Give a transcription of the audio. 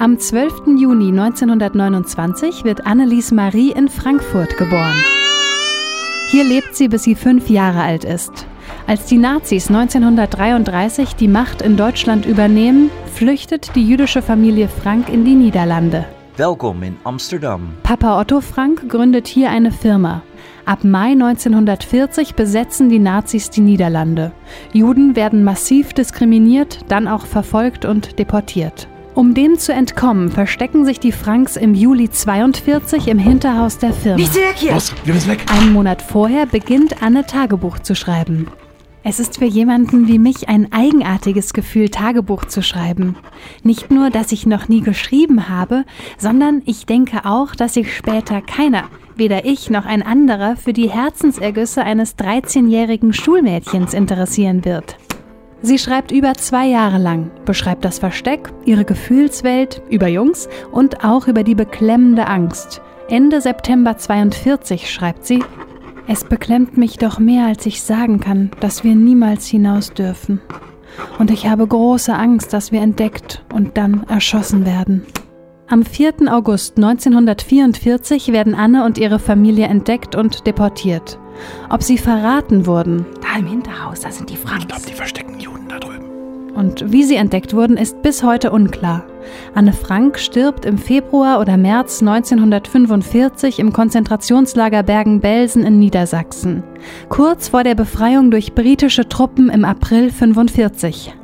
Am 12. Juni 1929 wird Annelies Marie in Frankfurt geboren. Hier lebt sie, bis sie fünf Jahre alt ist. Als die Nazis 1933 die Macht in Deutschland übernehmen, flüchtet die jüdische Familie Frank in die Niederlande. Welkom in Amsterdam. Papa Otto Frank gründet hier eine Firma. Ab Mai 1940 besetzen die Nazis die Niederlande. Juden werden massiv diskriminiert, dann auch verfolgt und deportiert. Um dem zu entkommen, verstecken sich die Franks im Juli 42 im Hinterhaus der Firma. Nicht weg hier! Los, wir müssen weg. Einen Monat vorher beginnt Anne Tagebuch zu schreiben. Es ist für jemanden wie mich ein eigenartiges Gefühl, Tagebuch zu schreiben. Nicht nur, dass ich noch nie geschrieben habe, sondern ich denke auch, dass sich später keiner, weder ich noch ein anderer, für die Herzensergüsse eines 13-jährigen Schulmädchens interessieren wird. Sie schreibt über zwei Jahre lang, beschreibt das Versteck, ihre Gefühlswelt, über Jungs und auch über die beklemmende Angst. Ende September 42 schreibt sie, es beklemmt mich doch mehr, als ich sagen kann, dass wir niemals hinaus dürfen. Und ich habe große Angst, dass wir entdeckt und dann erschossen werden. Am 4. August 1944 werden Anne und ihre Familie entdeckt und deportiert. Ob sie verraten wurden Da im Hinterhaus, da sind die Ich glaube, Franks. die verstecken Juden da drüben. und wie sie entdeckt wurden, ist bis heute unklar. Anne Frank stirbt im Februar oder März 1945 im Konzentrationslager Bergen-Belsen in Niedersachsen, kurz vor der Befreiung durch britische Truppen im April 1945.